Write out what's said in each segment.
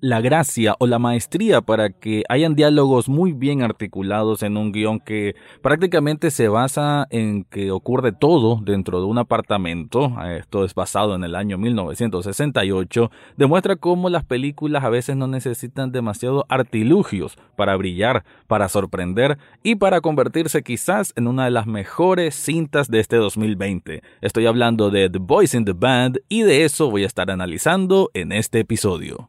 la gracia o la maestría para que hayan diálogos muy bien articulados en un guion que prácticamente se basa en que ocurre todo dentro de un apartamento. Esto es basado en el año 1968. Demuestra cómo las películas a veces no necesitan demasiado artilugios para brillar, para sorprender y para convertirse quizás en una de las mejores cintas de este 2020. Estoy hablando de The Boys in the Band y de eso voy a estar analizando en este episodio.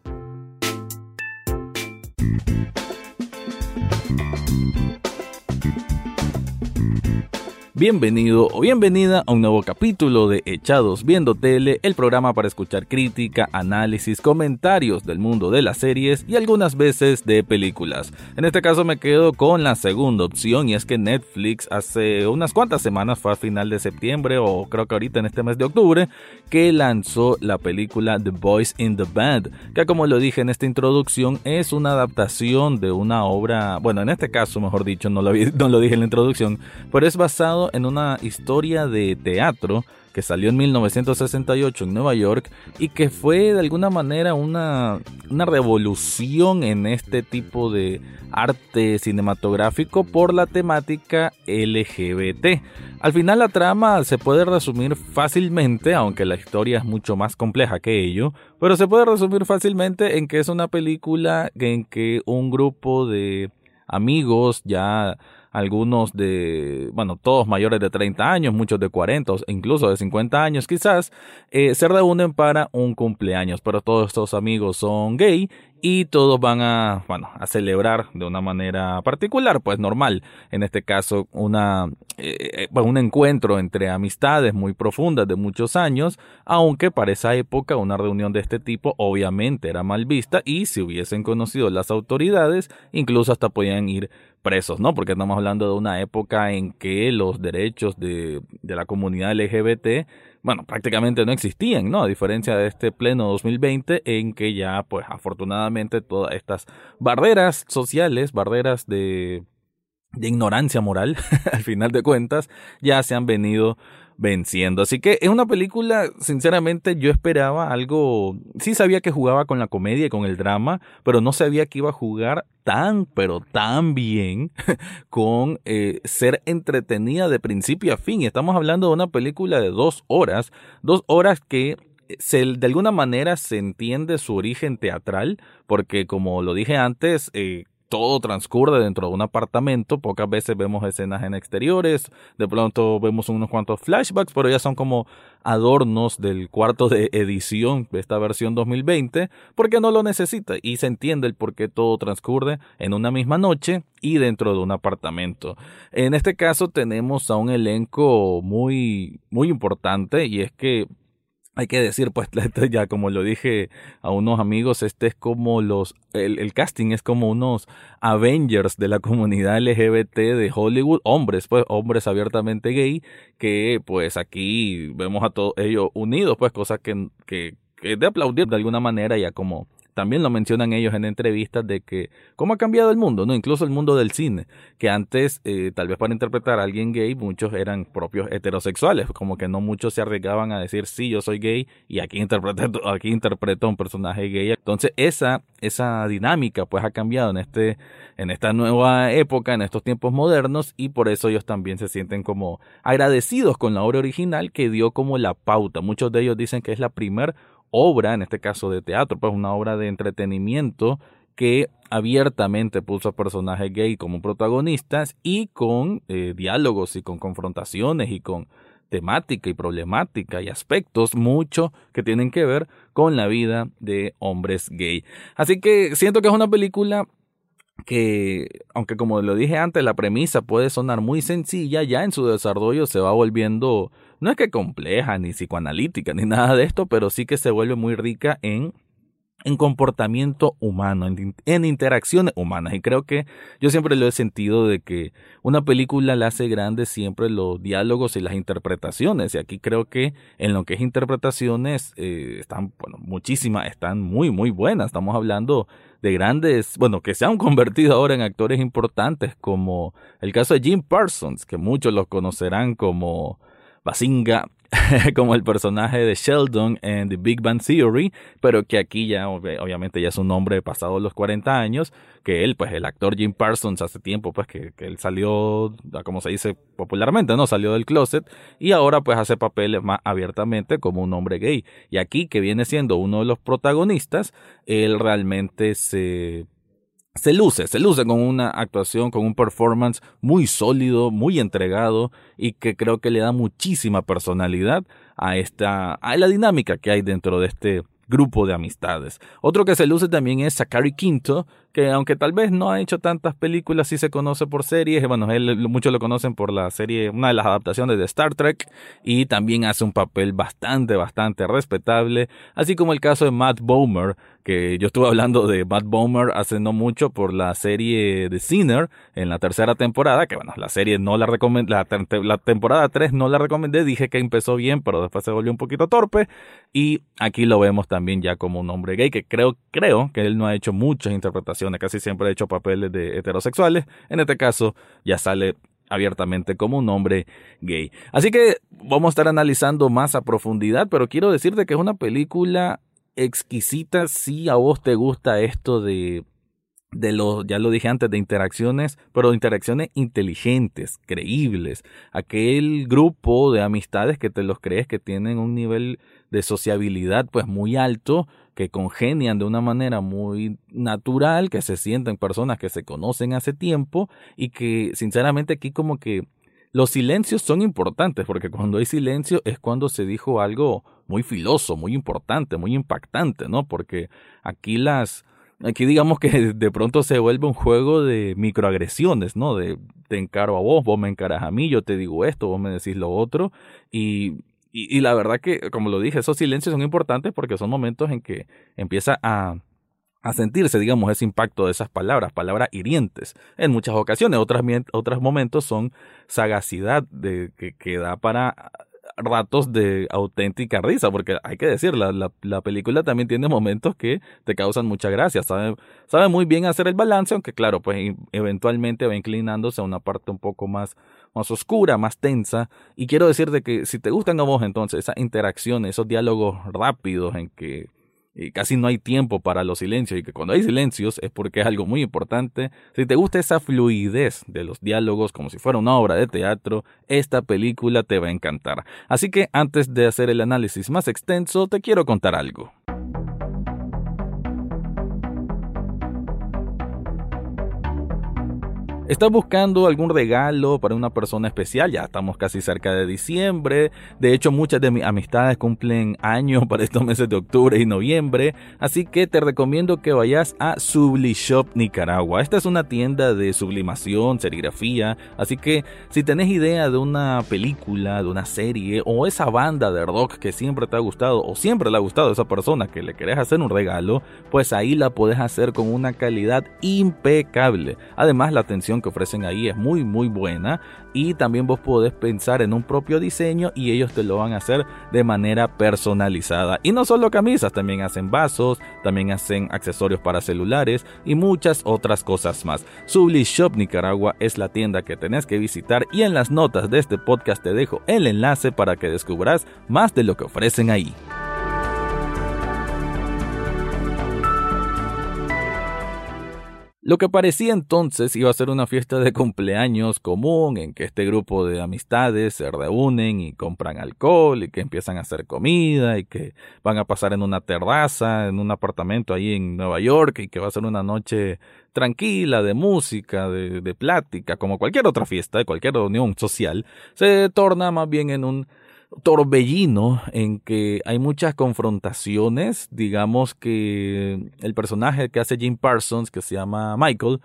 Bienvenido o bienvenida a un nuevo capítulo de Echados Viendo Tele, el programa para escuchar crítica, análisis, comentarios del mundo de las series y algunas veces de películas. En este caso me quedo con la segunda opción y es que Netflix hace unas cuantas semanas, fue a final de septiembre o creo que ahorita en este mes de octubre, que lanzó la película The Boys in the Band, que como lo dije en esta introducción es una adaptación de una obra, bueno en este caso mejor dicho, no lo, no lo dije en la introducción, pero es basado en una historia de teatro que salió en 1968 en Nueva York y que fue de alguna manera una, una revolución en este tipo de arte cinematográfico por la temática LGBT. Al final la trama se puede resumir fácilmente, aunque la historia es mucho más compleja que ello, pero se puede resumir fácilmente en que es una película en que un grupo de amigos ya algunos de, bueno, todos mayores de 30 años, muchos de 40, incluso de 50 años quizás, eh, se reúnen para un cumpleaños, pero todos estos amigos son gay y todos van a, bueno, a celebrar de una manera particular, pues normal, en este caso una, eh, eh, un encuentro entre amistades muy profundas de muchos años, aunque para esa época una reunión de este tipo obviamente era mal vista y si hubiesen conocido las autoridades, incluso hasta podían ir presos, ¿no? Porque estamos hablando de una época en que los derechos de, de la comunidad LGBT, bueno, prácticamente no existían, ¿no? A diferencia de este pleno 2020 en que ya, pues afortunadamente todas estas barreras sociales, barreras de, de ignorancia moral, al final de cuentas, ya se han venido venciendo. Así que es una película, sinceramente, yo esperaba algo. Sí sabía que jugaba con la comedia y con el drama, pero no sabía que iba a jugar tan, pero tan bien con eh, ser entretenida de principio a fin. Estamos hablando de una película de dos horas, dos horas que de alguna manera se entiende su origen teatral, porque como lo dije antes, eh, todo transcurre dentro de un apartamento, pocas veces vemos escenas en exteriores, de pronto vemos unos cuantos flashbacks, pero ya son como adornos del cuarto de edición de esta versión 2020, porque no lo necesita y se entiende el por qué todo transcurre en una misma noche y dentro de un apartamento. En este caso tenemos a un elenco muy muy importante y es que hay que decir, pues ya como lo dije a unos amigos, este es como los, el, casting es como unos Avengers de la comunidad LGBT de Hollywood, hombres, pues hombres abiertamente gay, que pues aquí vemos a todos ellos unidos, pues cosa que, que, que de aplaudir de alguna manera ya como también lo mencionan ellos en entrevistas de que cómo ha cambiado el mundo, ¿no? Incluso el mundo del cine, que antes, eh, tal vez para interpretar a alguien gay, muchos eran propios heterosexuales, como que no muchos se arriesgaban a decir, sí, yo soy gay y aquí interpreto, aquí interpreto a un personaje gay. Entonces, esa, esa dinámica pues ha cambiado en este, en esta nueva época, en estos tiempos modernos, y por eso ellos también se sienten como agradecidos con la obra original que dio como la pauta. Muchos de ellos dicen que es la primera obra, en este caso de teatro, pues una obra de entretenimiento que abiertamente puso a personajes gay como protagonistas y con eh, diálogos y con confrontaciones y con temática y problemática y aspectos mucho que tienen que ver con la vida de hombres gay. Así que siento que es una película que, aunque como lo dije antes, la premisa puede sonar muy sencilla, ya en su desarrollo se va volviendo no es que compleja, ni psicoanalítica, ni nada de esto, pero sí que se vuelve muy rica en en comportamiento humano, en, interacciones humanas. Y creo que yo siempre lo he sentido de que una película la hace grande siempre los diálogos y las interpretaciones. Y aquí creo que en lo que es interpretaciones eh, están, bueno, muchísimas, están muy, muy buenas. Estamos hablando de grandes, bueno, que se han convertido ahora en actores importantes, como el caso de Jim Parsons, que muchos lo conocerán como Basinga como el personaje de Sheldon en The Big Bang Theory, pero que aquí ya obviamente ya es un hombre pasado los 40 años, que él, pues el actor Jim Parsons hace tiempo, pues que, que él salió, como se dice popularmente, ¿no? Salió del closet y ahora pues hace papeles más abiertamente como un hombre gay. Y aquí, que viene siendo uno de los protagonistas, él realmente se se luce, se luce con una actuación, con un performance muy sólido, muy entregado y que creo que le da muchísima personalidad a esta, a la dinámica que hay dentro de este grupo de amistades. Otro que se luce también es Zachary Quinto, que aunque tal vez no ha hecho tantas películas, sí se conoce por series. Bueno, muchos lo conocen por la serie, una de las adaptaciones de Star Trek, y también hace un papel bastante, bastante respetable. Así como el caso de Matt Bomer, que yo estuve hablando de Matt Bomer hace no mucho por la serie de Sinner en la tercera temporada, que bueno, la serie no la recomendé, la, la temporada 3 no la recomendé, dije que empezó bien, pero después se volvió un poquito torpe, y aquí lo vemos también ya como un hombre gay, que creo, creo que él no ha hecho muchas interpretaciones casi siempre ha hecho papeles de heterosexuales, en este caso ya sale abiertamente como un hombre gay. Así que vamos a estar analizando más a profundidad, pero quiero decirte que es una película exquisita si a vos te gusta esto de de los, ya lo dije antes, de interacciones, pero interacciones inteligentes, creíbles. Aquel grupo de amistades que te los crees que tienen un nivel de sociabilidad pues muy alto, que congenian de una manera muy natural, que se sienten personas que se conocen hace tiempo y que sinceramente aquí como que los silencios son importantes, porque cuando hay silencio es cuando se dijo algo muy filoso, muy importante, muy impactante, ¿no? Porque aquí las, aquí digamos que de pronto se vuelve un juego de microagresiones, ¿no? De te encaro a vos, vos me encaras a mí, yo te digo esto, vos me decís lo otro, y y, la verdad que, como lo dije, esos silencios son importantes porque son momentos en que empieza a, a sentirse, digamos, ese impacto de esas palabras, palabras hirientes. En muchas ocasiones, otras, otros momentos son sagacidad de, que, que da para ratos de auténtica risa, porque hay que decir, la, la, película también tiene momentos que te causan mucha gracia, sabe, sabe muy bien hacer el balance, aunque claro, pues eventualmente va inclinándose a una parte un poco más, más oscura, más tensa, y quiero decirte que si te gustan a vos entonces esa interacción, esos diálogos rápidos en que y casi no hay tiempo para los silencios y que cuando hay silencios es porque es algo muy importante. Si te gusta esa fluidez de los diálogos como si fuera una obra de teatro, esta película te va a encantar. Así que antes de hacer el análisis más extenso, te quiero contar algo. ¿Estás buscando algún regalo para una persona especial? Ya estamos casi cerca de diciembre. De hecho, muchas de mis amistades cumplen años para estos meses de octubre y noviembre. Así que te recomiendo que vayas a Sublishop Nicaragua. Esta es una tienda de sublimación, serigrafía. Así que si tenés idea de una película, de una serie o esa banda de rock que siempre te ha gustado o siempre le ha gustado a esa persona que le querés hacer un regalo, pues ahí la podés hacer con una calidad impecable. Además, la atención que ofrecen ahí es muy muy buena y también vos podés pensar en un propio diseño y ellos te lo van a hacer de manera personalizada. Y no solo camisas, también hacen vasos, también hacen accesorios para celulares y muchas otras cosas más. Subli Shop Nicaragua es la tienda que tenés que visitar y en las notas de este podcast te dejo el enlace para que descubras más de lo que ofrecen ahí. Lo que parecía entonces iba a ser una fiesta de cumpleaños común en que este grupo de amistades se reúnen y compran alcohol y que empiezan a hacer comida y que van a pasar en una terraza, en un apartamento ahí en Nueva York y que va a ser una noche tranquila de música, de, de plática, como cualquier otra fiesta, de cualquier reunión social, se torna más bien en un torbellino en que hay muchas confrontaciones. Digamos que el personaje que hace Jim Parsons, que se llama Michael,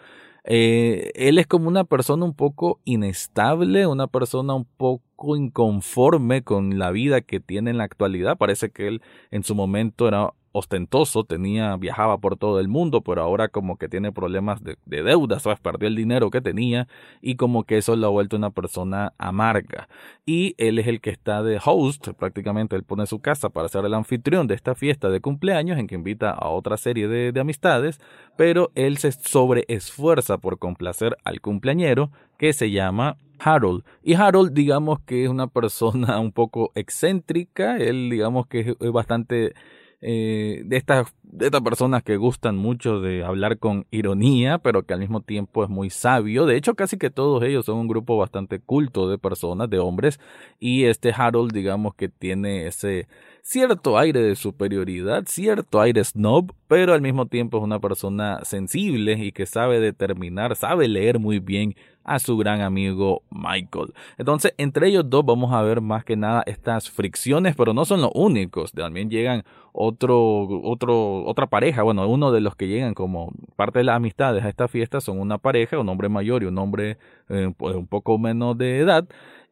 eh, él es como una persona un poco inestable, una persona un poco inconforme con la vida que tiene en la actualidad. Parece que él en su momento era ostentoso, tenía, viajaba por todo el mundo, pero ahora como que tiene problemas de, de deudas, ¿sabes? Perdió el dinero que tenía y como que eso lo ha vuelto una persona amarga. Y él es el que está de host, prácticamente él pone su casa para ser el anfitrión de esta fiesta de cumpleaños en que invita a otra serie de, de amistades, pero él se sobreesfuerza por complacer al cumpleañero que se llama Harold. Y Harold, digamos que es una persona un poco excéntrica, él digamos que es bastante eh, de, estas, de estas personas que gustan mucho de hablar con ironía, pero que al mismo tiempo es muy sabio. De hecho, casi que todos ellos son un grupo bastante culto de personas, de hombres, y este Harold, digamos que tiene ese cierto aire de superioridad, cierto aire snob, pero al mismo tiempo es una persona sensible y que sabe determinar, sabe leer muy bien a su gran amigo Michael. Entonces, entre ellos dos vamos a ver más que nada estas fricciones, pero no son los únicos. También llegan otro, otro, otra pareja. Bueno, uno de los que llegan como parte de las amistades a esta fiesta son una pareja, un hombre mayor y un hombre eh, un poco menos de edad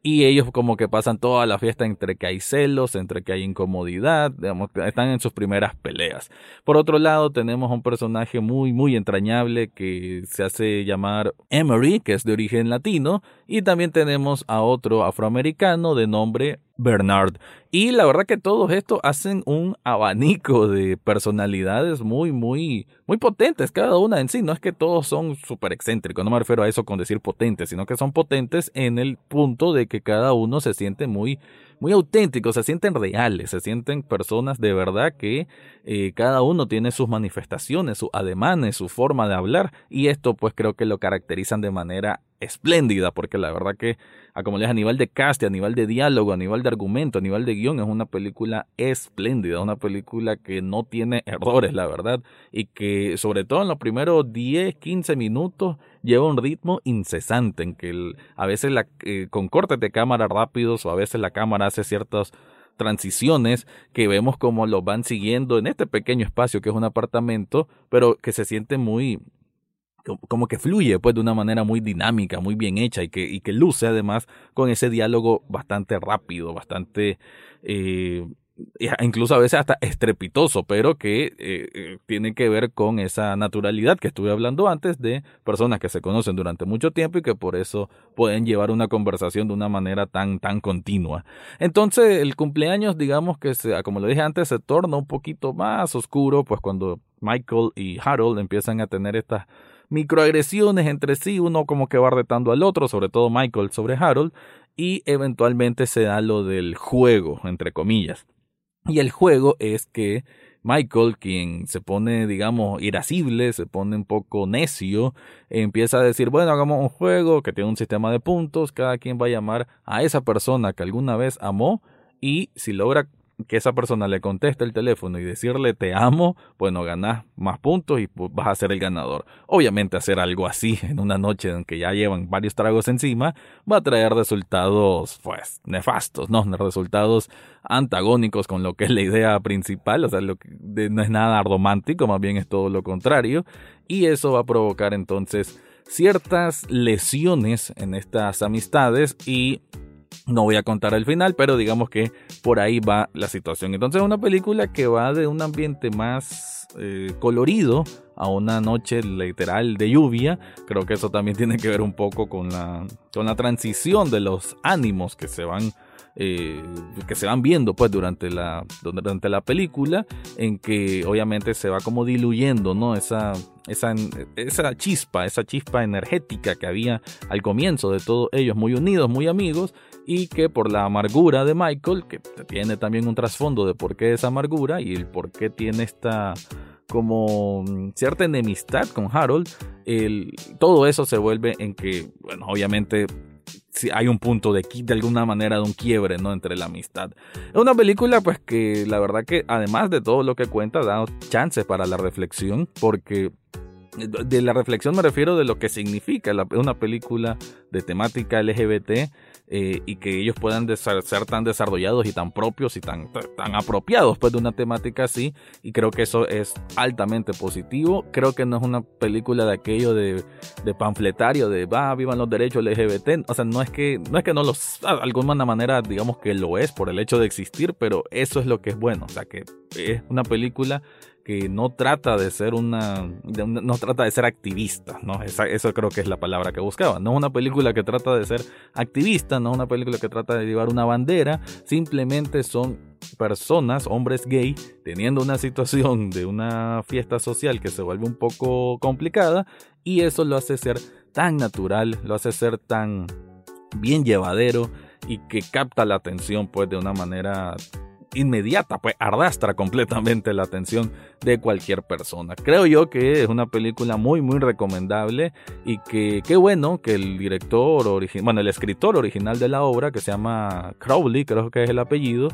y ellos como que pasan toda la fiesta entre que hay celos, entre que hay incomodidad, digamos, están en sus primeras peleas. Por otro lado, tenemos un personaje muy, muy entrañable que se hace llamar Emery, que es de origen latino, y también tenemos a otro afroamericano de nombre Bernard. Y la verdad que todos estos hacen un abanico de personalidades muy, muy, muy potentes, cada una en sí. No es que todos son súper excéntricos, no me refiero a eso con decir potentes, sino que son potentes en el punto de que cada uno se siente muy, muy auténticos, se sienten reales, se sienten personas de verdad que eh, cada uno tiene sus manifestaciones, sus ademanes, su forma de hablar y esto pues creo que lo caracterizan de manera espléndida porque la verdad que a como les a nivel de cast, a nivel de diálogo, a nivel de argumento, a nivel de guion es una película espléndida, una película que no tiene errores la verdad y que sobre todo en los primeros 10, 15 minutos lleva un ritmo incesante en que a veces la, eh, con cortes de cámara rápidos o a veces la cámara hace ciertas transiciones que vemos como los van siguiendo en este pequeño espacio que es un apartamento, pero que se siente muy como que fluye pues de una manera muy dinámica, muy bien hecha y que, y que luce además con ese diálogo bastante rápido, bastante eh, incluso a veces hasta estrepitoso, pero que eh, eh, tiene que ver con esa naturalidad que estuve hablando antes de personas que se conocen durante mucho tiempo y que por eso pueden llevar una conversación de una manera tan tan continua. Entonces el cumpleaños, digamos que se, como lo dije antes, se torna un poquito más oscuro, pues cuando Michael y Harold empiezan a tener estas microagresiones entre sí, uno como que va retando al otro, sobre todo Michael sobre Harold, y eventualmente se da lo del juego, entre comillas. Y el juego es que Michael, quien se pone, digamos, irascible, se pone un poco necio, empieza a decir, bueno, hagamos un juego que tiene un sistema de puntos, cada quien va a llamar a esa persona que alguna vez amó y si logra que esa persona le conteste el teléfono y decirle te amo, bueno, ganás más puntos y pues, vas a ser el ganador. Obviamente hacer algo así en una noche en que ya llevan varios tragos encima va a traer resultados pues nefastos, ¿no? Resultados antagónicos con lo que es la idea principal, o sea, lo que, no es nada romántico, más bien es todo lo contrario y eso va a provocar entonces ciertas lesiones en estas amistades y no voy a contar el final, pero digamos que por ahí va la situación. Entonces es una película que va de un ambiente más eh, colorido a una noche literal de lluvia. Creo que eso también tiene que ver un poco con la, con la transición de los ánimos que se van eh, que se van viendo pues durante la, durante la película en que obviamente se va como diluyendo no esa, esa, esa chispa esa chispa energética que había al comienzo de todos ellos muy unidos muy amigos y que por la amargura de Michael que tiene también un trasfondo de por qué esa amargura y el por qué tiene esta como cierta enemistad con Harold, el, todo eso se vuelve en que, bueno, obviamente si hay un punto de, de alguna manera de un quiebre no entre la amistad. Es una película pues que la verdad que además de todo lo que cuenta da chances para la reflexión porque de la reflexión me refiero de lo que significa una película de temática LGBT eh, y que ellos puedan ser tan desarrollados y tan propios y tan, tan apropiados pues, de una temática así. Y creo que eso es altamente positivo. Creo que no es una película de aquello de, de panfletario, de va, vivan los derechos LGBT. O sea, no es que no es que no los, de alguna manera, digamos que lo es por el hecho de existir, pero eso es lo que es bueno. O sea, que es una película que no trata de ser una, no trata de ser activista, ¿no? eso creo que es la palabra que buscaba. No es una película que trata de ser activista, no es una película que trata de llevar una bandera, simplemente son personas, hombres gay, teniendo una situación de una fiesta social que se vuelve un poco complicada y eso lo hace ser tan natural, lo hace ser tan bien llevadero y que capta la atención pues de una manera inmediata, pues arrastra completamente la atención de cualquier persona. Creo yo que es una película muy muy recomendable y que qué bueno que el director original, bueno, el escritor original de la obra que se llama Crowley, creo que es el apellido,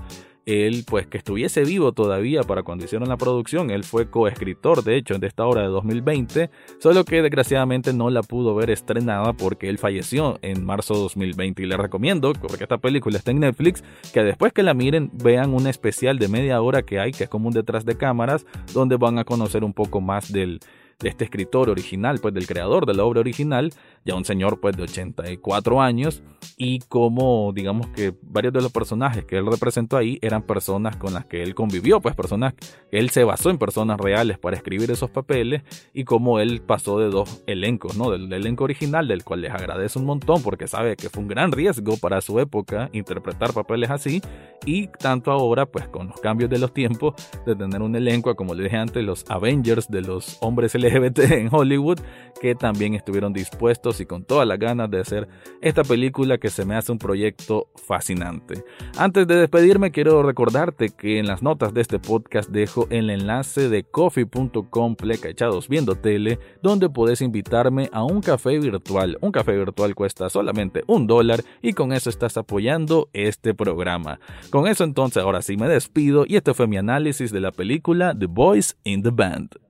él pues que estuviese vivo todavía para cuando hicieron la producción, él fue coescritor de hecho de esta obra de 2020, solo que desgraciadamente no la pudo ver estrenada porque él falleció en marzo de 2020 y le recomiendo, porque esta película está en Netflix, que después que la miren vean un especial de media hora que hay, que es como un detrás de cámaras, donde van a conocer un poco más del de este escritor original, pues del creador de la obra original, ya un señor pues de 84 años, y como digamos que varios de los personajes que él representó ahí eran personas con las que él convivió, pues personas que él se basó en personas reales para escribir esos papeles, y como él pasó de dos elencos, ¿no? Del elenco original, del cual les agradece un montón porque sabe que fue un gran riesgo para su época interpretar papeles así, y tanto ahora pues con los cambios de los tiempos de tener un elenco, como le dije antes, los Avengers de los hombres en Hollywood que también estuvieron dispuestos y con todas las ganas de hacer esta película que se me hace un proyecto fascinante. Antes de despedirme quiero recordarte que en las notas de este podcast dejo el enlace de coffee.com echados viendo tele donde puedes invitarme a un café virtual. Un café virtual cuesta solamente un dólar y con eso estás apoyando este programa. Con eso entonces ahora sí me despido y este fue mi análisis de la película The Boys in the Band.